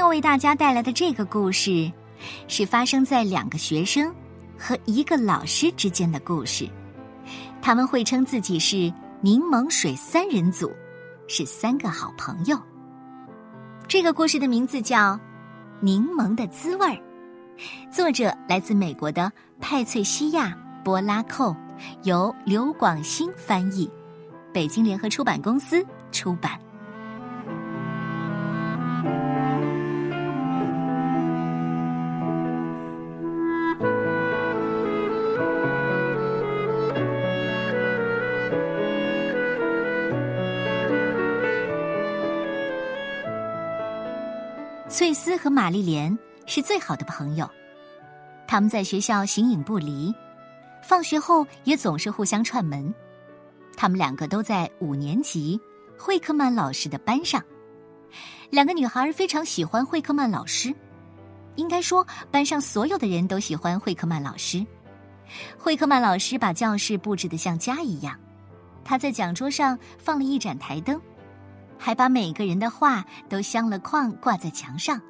要为大家带来的这个故事，是发生在两个学生和一个老师之间的故事。他们会称自己是柠檬水三人组，是三个好朋友。这个故事的名字叫《柠檬的滋味儿》，作者来自美国的派翠西亚·波拉寇，由刘广兴翻译，北京联合出版公司出版。翠丝和玛丽莲是最好的朋友，他们在学校形影不离，放学后也总是互相串门。他们两个都在五年级惠克曼老师的班上，两个女孩非常喜欢惠克曼老师，应该说班上所有的人都喜欢惠克曼老师。惠克曼老师把教室布置的像家一样，他在讲桌上放了一盏台灯。还把每个人的画都镶了框挂在墙上，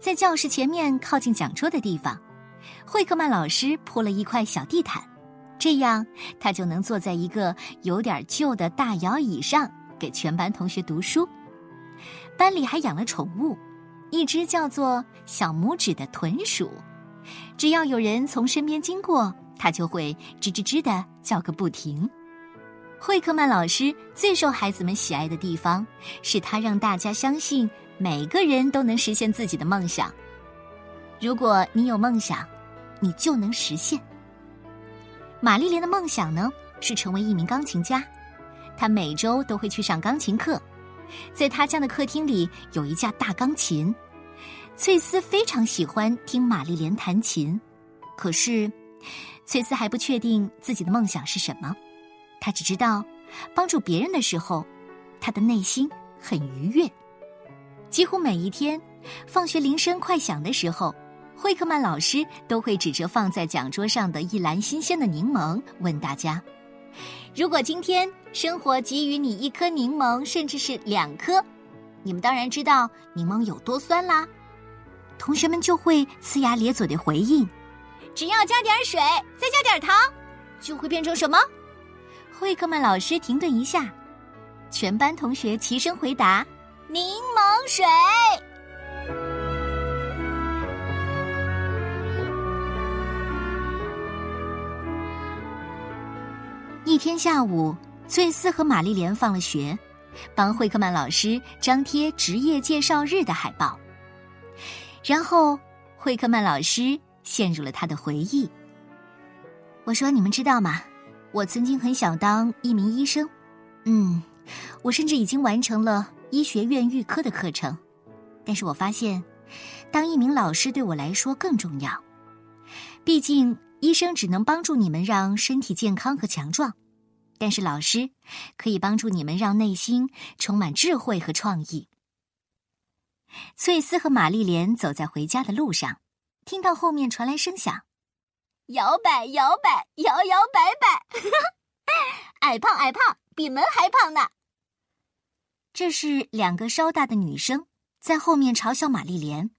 在教室前面靠近讲桌的地方，惠克曼老师铺了一块小地毯，这样他就能坐在一个有点旧的大摇椅上给全班同学读书。班里还养了宠物，一只叫做小拇指的豚鼠，只要有人从身边经过，它就会吱吱吱的叫个不停。惠克曼老师最受孩子们喜爱的地方，是他让大家相信每个人都能实现自己的梦想。如果你有梦想，你就能实现。玛丽莲的梦想呢，是成为一名钢琴家。她每周都会去上钢琴课，在她家的客厅里有一架大钢琴。翠丝非常喜欢听玛丽莲弹琴，可是翠丝还不确定自己的梦想是什么。他只知道，帮助别人的时候，他的内心很愉悦。几乎每一天，放学铃声快响的时候，惠克曼老师都会指着放在讲桌上的一篮新鲜的柠檬，问大家：“如果今天生活给予你一颗柠檬，甚至是两颗，你们当然知道柠檬有多酸啦。”同学们就会呲牙咧嘴的回应：“只要加点水，再加点糖，就会变成什么？”惠克曼老师停顿一下，全班同学齐声回答：“柠檬水。”一天下午，翠丝和玛丽莲放了学，帮惠克曼老师张贴职业介绍日的海报。然后，惠克曼老师陷入了他的回忆。我说：“你们知道吗？”我曾经很想当一名医生，嗯，我甚至已经完成了医学院预科的课程，但是我发现，当一名老师对我来说更重要。毕竟，医生只能帮助你们让身体健康和强壮，但是老师可以帮助你们让内心充满智慧和创意。翠丝和玛丽莲走在回家的路上，听到后面传来声响。摇摆，摇摆，摇摇摆摆，矮胖，矮胖，比门还胖呢。这是两个稍大的女生在后面嘲笑玛丽莲，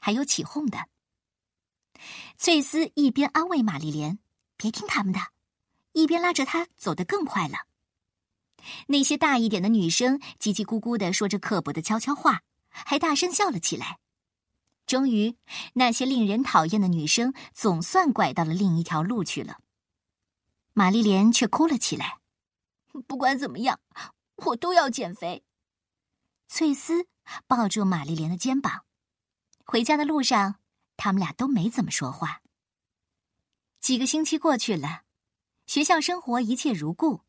还有起哄的。翠丝一边安慰玛丽莲别听他们的，一边拉着她走得更快了。那些大一点的女生叽叽咕咕的说着刻薄的悄悄话，还大声笑了起来。终于，那些令人讨厌的女生总算拐到了另一条路去了。玛丽莲却哭了起来。不管怎么样，我都要减肥。翠丝抱住玛丽莲的肩膀。回家的路上，他们俩都没怎么说话。几个星期过去了，学校生活一切如故，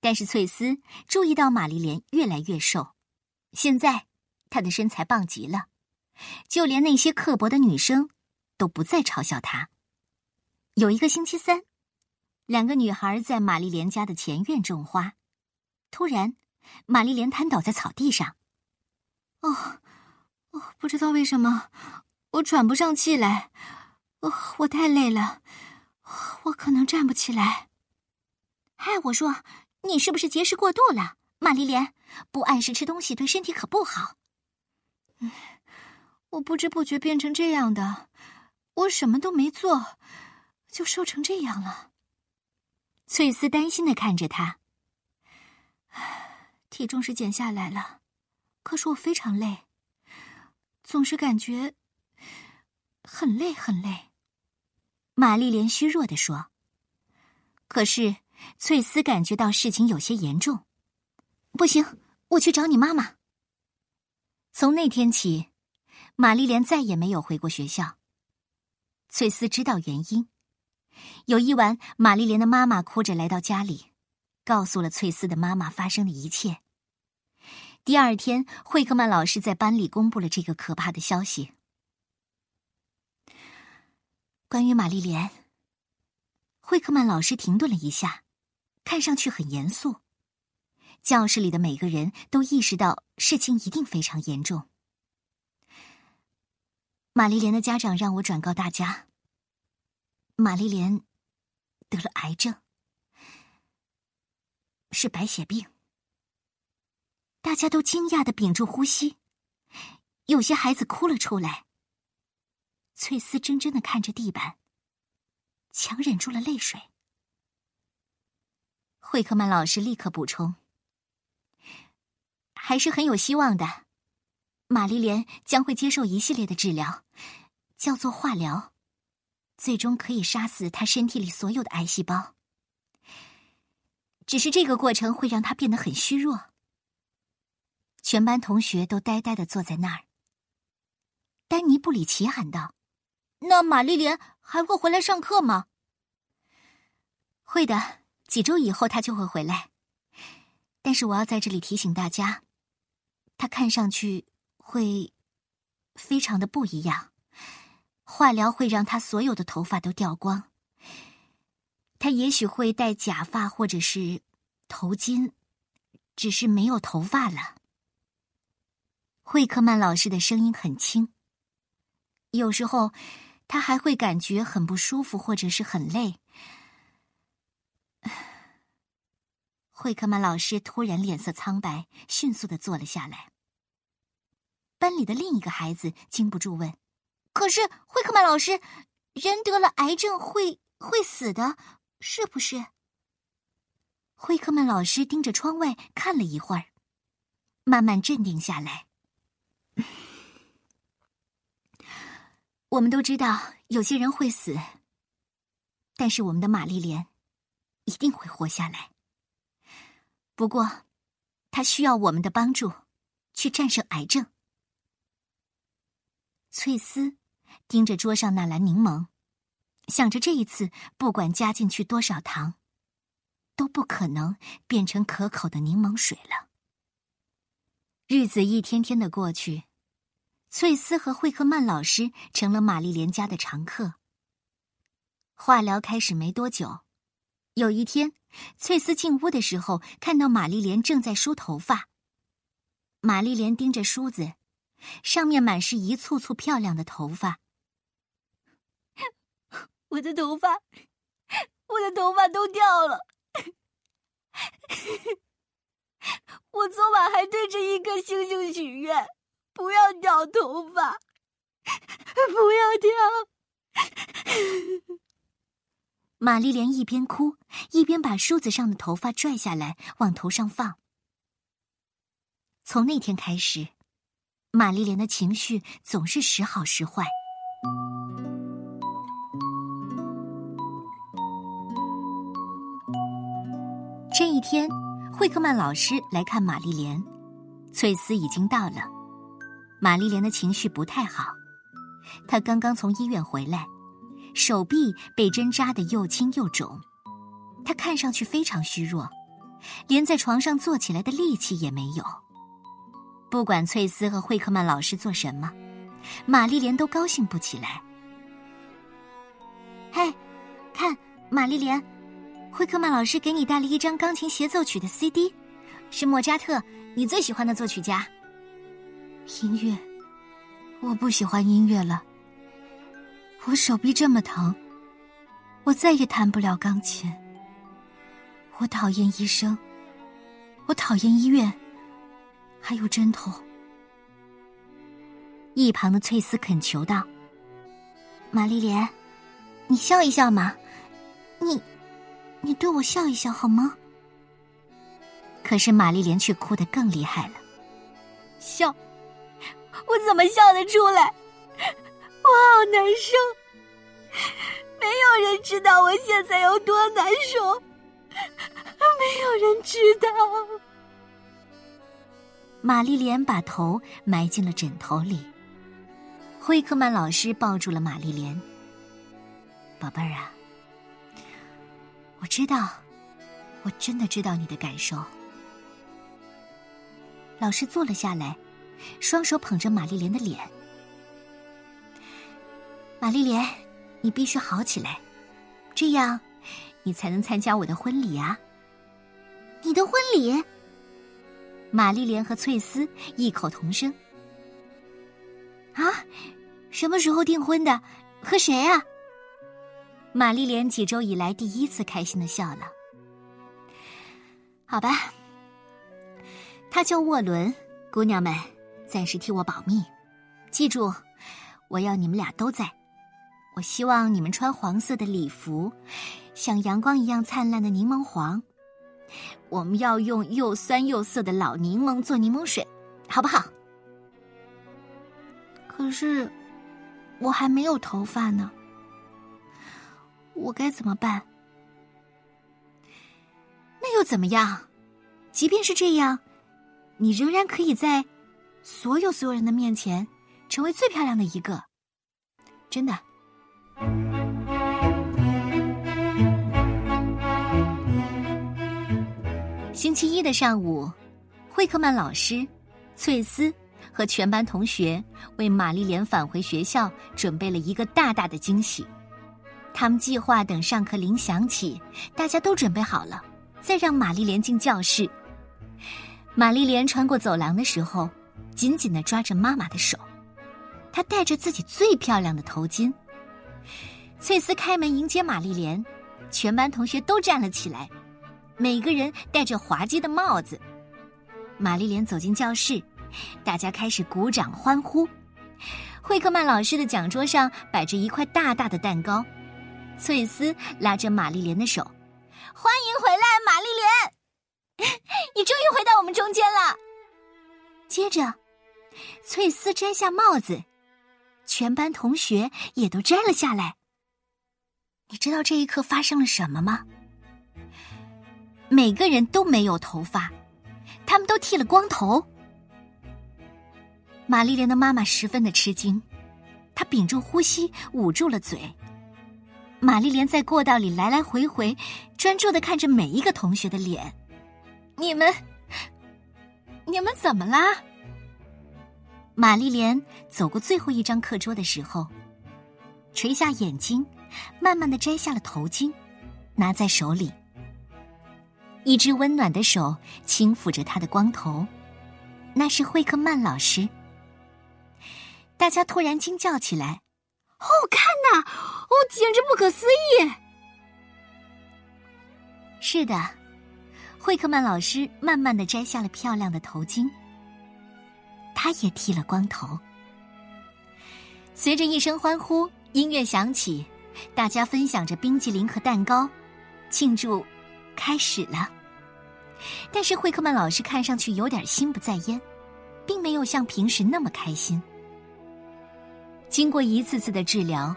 但是翠丝注意到玛丽莲越来越瘦，现在她的身材棒极了。就连那些刻薄的女生，都不再嘲笑她。有一个星期三，两个女孩在玛丽莲家的前院种花，突然，玛丽莲瘫倒在草地上。哦，哦，不知道为什么，我喘不上气来。哦，我太累了，我可能站不起来。嗨，我说，你是不是节食过度了，玛丽莲？不按时吃东西对身体可不好。嗯。我不知不觉变成这样的，我什么都没做，就瘦成这样了。翠丝担心的看着他，体重是减下来了，可是我非常累，总是感觉很累很累。玛丽莲虚弱的说。可是翠丝感觉到事情有些严重，不行，我去找你妈妈。从那天起，玛丽莲再也没有回过学校。翠丝知道原因。有一晚，玛丽莲的妈妈哭着来到家里，告诉了翠丝的妈妈发生的一切。第二天，惠克曼老师在班里公布了这个可怕的消息。关于玛丽莲，惠克曼老师停顿了一下，看上去很严肃。教室里的每个人都意识到事情一定非常严重。玛丽莲的家长让我转告大家，玛丽莲得了癌症，是白血病。大家都惊讶的屏住呼吸，有些孩子哭了出来。翠丝怔怔的看着地板，强忍住了泪水。惠克曼老师立刻补充。还是很有希望的，玛丽莲将会接受一系列的治疗，叫做化疗，最终可以杀死她身体里所有的癌细胞。只是这个过程会让她变得很虚弱。全班同学都呆呆的坐在那儿。丹尼布里奇喊道：“那玛丽莲还会回来上课吗？”“会的，几周以后她就会回来。但是我要在这里提醒大家。”她看上去会非常的不一样，化疗会让他所有的头发都掉光。他也许会戴假发或者是头巾，只是没有头发了。惠克曼老师的声音很轻，有时候他还会感觉很不舒服或者是很累。惠克曼老师突然脸色苍白，迅速的坐了下来。班里的另一个孩子禁不住问：“可是惠克曼老师，人得了癌症会会死的，是不是？”惠克曼老师盯着窗外看了一会儿，慢慢镇定下来。我们都知道有些人会死，但是我们的玛丽莲一定会活下来。不过，他需要我们的帮助，去战胜癌症。翠丝盯着桌上那篮柠檬，想着这一次不管加进去多少糖，都不可能变成可口的柠檬水了。日子一天天的过去，翠丝和惠克曼老师成了玛丽莲家的常客。化疗开始没多久，有一天。翠丝进屋的时候，看到玛丽莲正在梳头发。玛丽莲盯着梳子，上面满是一簇簇漂亮的头发。我的头发，我的头发都掉了。我昨晚还对着一颗星星许愿，不要掉头发，不要掉。玛丽莲一边哭，一边把梳子上的头发拽下来往头上放。从那天开始，玛丽莲的情绪总是时好时坏。这一天，惠克曼老师来看玛丽莲，翠丝已经到了。玛丽莲的情绪不太好，她刚刚从医院回来。手臂被针扎的又青又肿，她看上去非常虚弱，连在床上坐起来的力气也没有。不管翠丝和惠克曼老师做什么，玛丽莲都高兴不起来。嘿，看，玛丽莲，惠克曼老师给你带了一张钢琴协奏曲的 CD，是莫扎特，你最喜欢的作曲家。音乐，我不喜欢音乐了。我手臂这么疼，我再也弹不了钢琴。我讨厌医生，我讨厌医院，还有针头。一旁的翠丝恳求道：“玛丽莲，你笑一笑嘛，你，你对我笑一笑好吗？”可是玛丽莲却哭得更厉害了。笑，我怎么笑得出来？我好难受，没有人知道我现在有多难受，没有人知道。玛丽莲把头埋进了枕头里。惠克曼老师抱住了玛丽莲。宝贝儿啊，我知道，我真的知道你的感受。老师坐了下来，双手捧着玛丽莲的脸。玛丽莲，你必须好起来，这样你才能参加我的婚礼啊！你的婚礼？玛丽莲和翠丝异口同声。啊，什么时候订婚的？和谁啊？玛丽莲几周以来第一次开心的笑了。好吧。他叫沃伦，姑娘们，暂时替我保密。记住，我要你们俩都在。我希望你们穿黄色的礼服，像阳光一样灿烂的柠檬黄。我们要用又酸又涩的老柠檬做柠檬水，好不好？可是，我还没有头发呢，我该怎么办？那又怎么样？即便是这样。你仍然可以在所有所有人的面前成为最漂亮的一个，真的。星期一的上午，惠克曼老师、翠丝和全班同学为玛丽莲返回学校准备了一个大大的惊喜。他们计划等上课铃响起，大家都准备好了，再让玛丽莲进教室。玛丽莲穿过走廊的时候，紧紧的抓着妈妈的手。她戴着自己最漂亮的头巾。翠丝开门迎接玛丽莲，全班同学都站了起来，每个人戴着滑稽的帽子。玛丽莲走进教室，大家开始鼓掌欢呼。惠克曼老师的讲桌上摆着一块大大的蛋糕。翠丝拉着玛丽莲的手：“欢迎回来，玛丽莲。”你终于回到我们中间了。接着，翠丝摘下帽子，全班同学也都摘了下来。你知道这一刻发生了什么吗？每个人都没有头发，他们都剃了光头。玛丽莲的妈妈十分的吃惊，她屏住呼吸，捂住了嘴。玛丽莲在过道里来来回回，专注的看着每一个同学的脸。你们，你们怎么啦？玛丽莲走过最后一张课桌的时候，垂下眼睛，慢慢的摘下了头巾，拿在手里。一只温暖的手轻抚着他的光头，那是惠克曼老师。大家突然惊叫起来：“哦，看呐！哦，简直不可思议！”是的。惠克曼老师慢慢的摘下了漂亮的头巾，他也剃了光头。随着一声欢呼，音乐响起，大家分享着冰激凌和蛋糕，庆祝开始了。但是惠克曼老师看上去有点心不在焉，并没有像平时那么开心。经过一次次的治疗，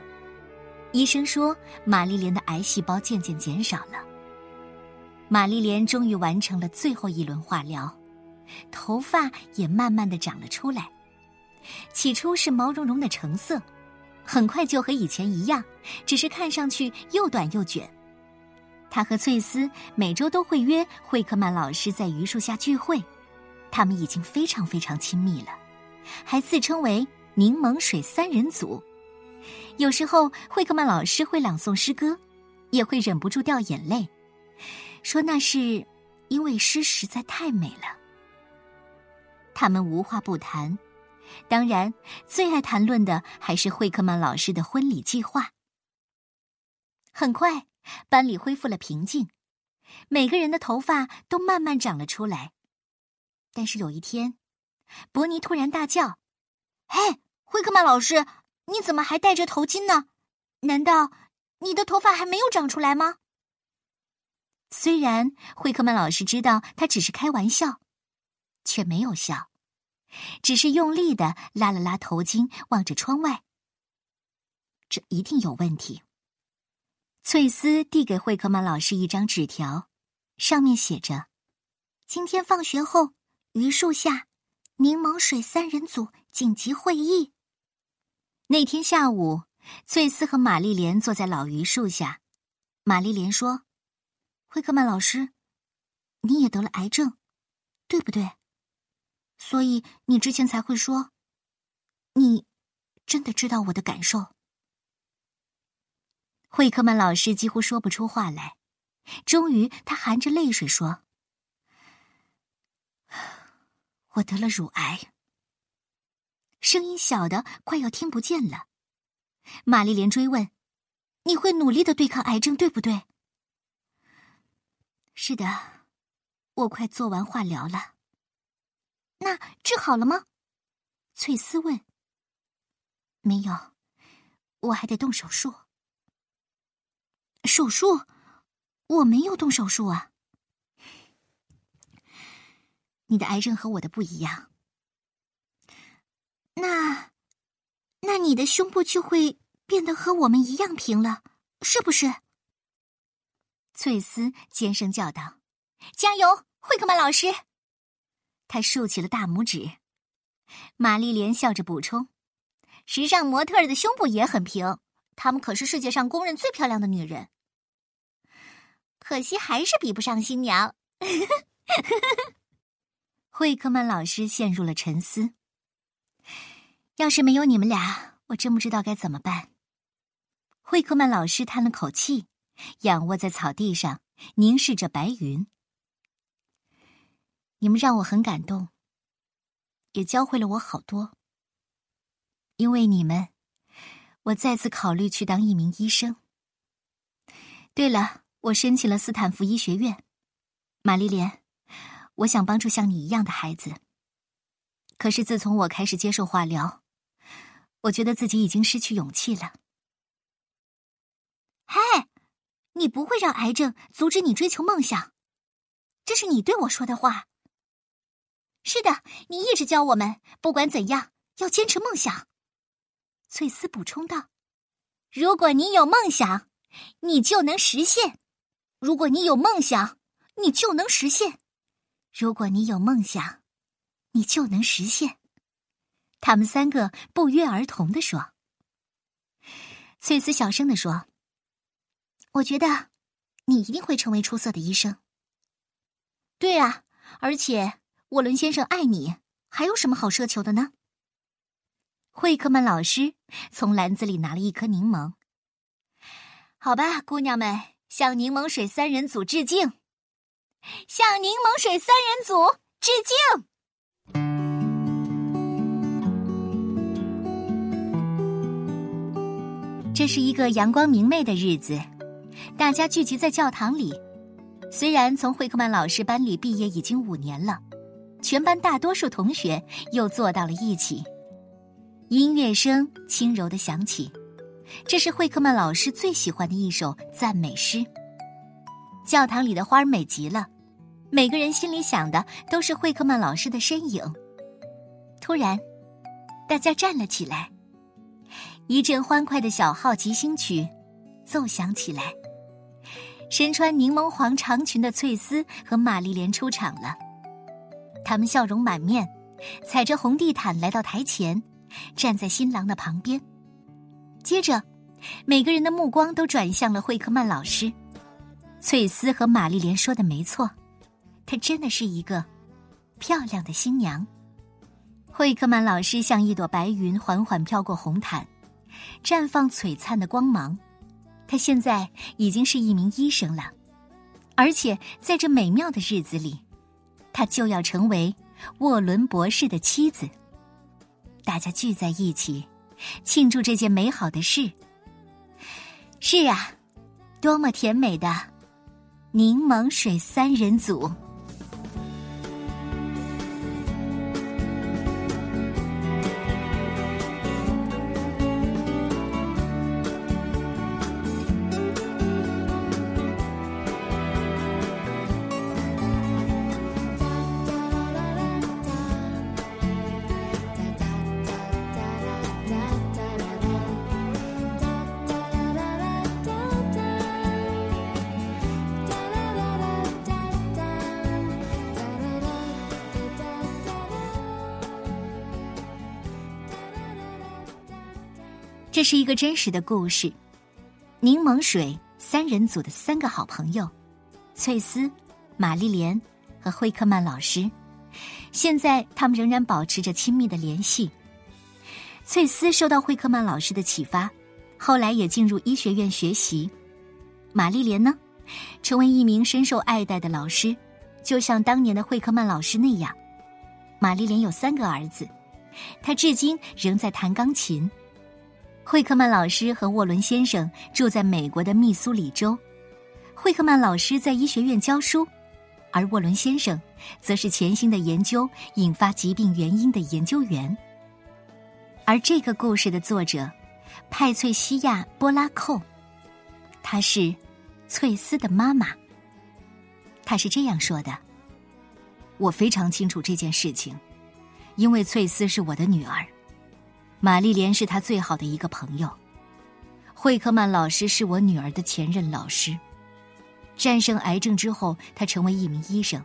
医生说玛丽莲的癌细胞渐渐减少了。玛丽莲终于完成了最后一轮化疗，头发也慢慢的长了出来。起初是毛茸茸的橙色，很快就和以前一样，只是看上去又短又卷。他和翠丝每周都会约惠克曼老师在榆树下聚会，他们已经非常非常亲密了，还自称为“柠檬水三人组”。有时候惠克曼老师会朗诵诗歌，也会忍不住掉眼泪。说那是因为诗实在太美了。他们无话不谈，当然最爱谈论的还是惠克曼老师的婚礼计划。很快，班里恢复了平静，每个人的头发都慢慢长了出来。但是有一天，伯尼突然大叫：“嘿，惠克曼老师，你怎么还戴着头巾呢？难道你的头发还没有长出来吗？虽然惠克曼老师知道他只是开玩笑，却没有笑，只是用力的拉了拉头巾，望着窗外。这一定有问题。翠丝递给惠克曼老师一张纸条，上面写着：“今天放学后，榆树下，柠檬水三人组紧急会议。”那天下午，翠丝和玛丽莲坐在老榆树下。玛丽莲说：“惠克曼老师，你也得了癌症，对不对？所以你之前才会说，你真的知道我的感受。”惠克曼老师几乎说不出话来，终于，他含着泪水说：“我得了乳癌。”声音小的快要听不见了。玛丽莲追问：“你会努力的对抗癌症，对不对？”“是的，我快做完化疗了。”“那治好了吗？”翠丝问。“没有，我还得动手术。”“手术？我没有动手术啊。”“你的癌症和我的不一样。”那，那你的胸部就会变得和我们一样平了，是不是？翠丝尖声叫道：“加油，惠克曼老师！”他竖起了大拇指。玛丽莲笑着补充：“时尚模特的胸部也很平，她们可是世界上公认最漂亮的女人。可惜还是比不上新娘。”惠克曼老师陷入了沉思。要是没有你们俩，我真不知道该怎么办。惠克曼老师叹了口气，仰卧在草地上，凝视着白云。你们让我很感动，也教会了我好多。因为你们，我再次考虑去当一名医生。对了，我申请了斯坦福医学院。玛丽莲，我想帮助像你一样的孩子。可是自从我开始接受化疗。我觉得自己已经失去勇气了。嘿，你不会让癌症阻止你追求梦想，这是你对我说的话。是的，你一直教我们，不管怎样要坚持梦想。翠丝补充道：“如果你有梦想，你就能实现；如果你有梦想，你就能实现；如果你有梦想，你就能实现。”他们三个不约而同的说：“翠丝小声的说，我觉得你一定会成为出色的医生。对啊，而且沃伦先生爱你，还有什么好奢求的呢？”惠克曼老师从篮子里拿了一颗柠檬。好吧，姑娘们，向柠檬水三人组致敬，向柠檬水三人组致敬。这是一个阳光明媚的日子，大家聚集在教堂里。虽然从惠克曼老师班里毕业已经五年了，全班大多数同学又坐到了一起。音乐声轻柔的响起，这是惠克曼老师最喜欢的一首赞美诗。教堂里的花美极了，每个人心里想的都是惠克曼老师的身影。突然，大家站了起来。一阵欢快的小号吉星曲奏响起来，身穿柠檬黄长裙的翠丝和玛丽莲出场了。他们笑容满面，踩着红地毯来到台前，站在新郎的旁边。接着，每个人的目光都转向了惠克曼老师。翠丝和玛丽莲说的没错，她真的是一个漂亮的新娘。惠克曼老师像一朵白云，缓缓飘过红毯。绽放璀璨的光芒，她现在已经是一名医生了，而且在这美妙的日子里，她就要成为沃伦博士的妻子。大家聚在一起，庆祝这件美好的事。是啊，多么甜美的柠檬水三人组！是一个真实的故事。柠檬水三人组的三个好朋友，翠丝、玛丽莲和惠克曼老师，现在他们仍然保持着亲密的联系。翠丝受到惠克曼老师的启发，后来也进入医学院学习。玛丽莲呢，成为一名深受爱戴的老师，就像当年的惠克曼老师那样。玛丽莲有三个儿子，她至今仍在弹钢琴。惠克曼老师和沃伦先生住在美国的密苏里州，惠克曼老师在医学院教书，而沃伦先生则是潜心的研究引发疾病原因的研究员。而这个故事的作者派翠西亚·波拉寇，她是翠丝的妈妈。她是这样说的：“我非常清楚这件事情，因为翠丝是我的女儿。”玛丽莲是他最好的一个朋友，惠克曼老师是我女儿的前任老师。战胜癌症之后，他成为一名医生。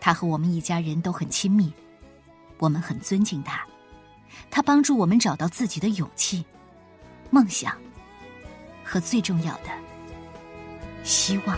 他和我们一家人都很亲密，我们很尊敬他。他帮助我们找到自己的勇气、梦想和最重要的希望。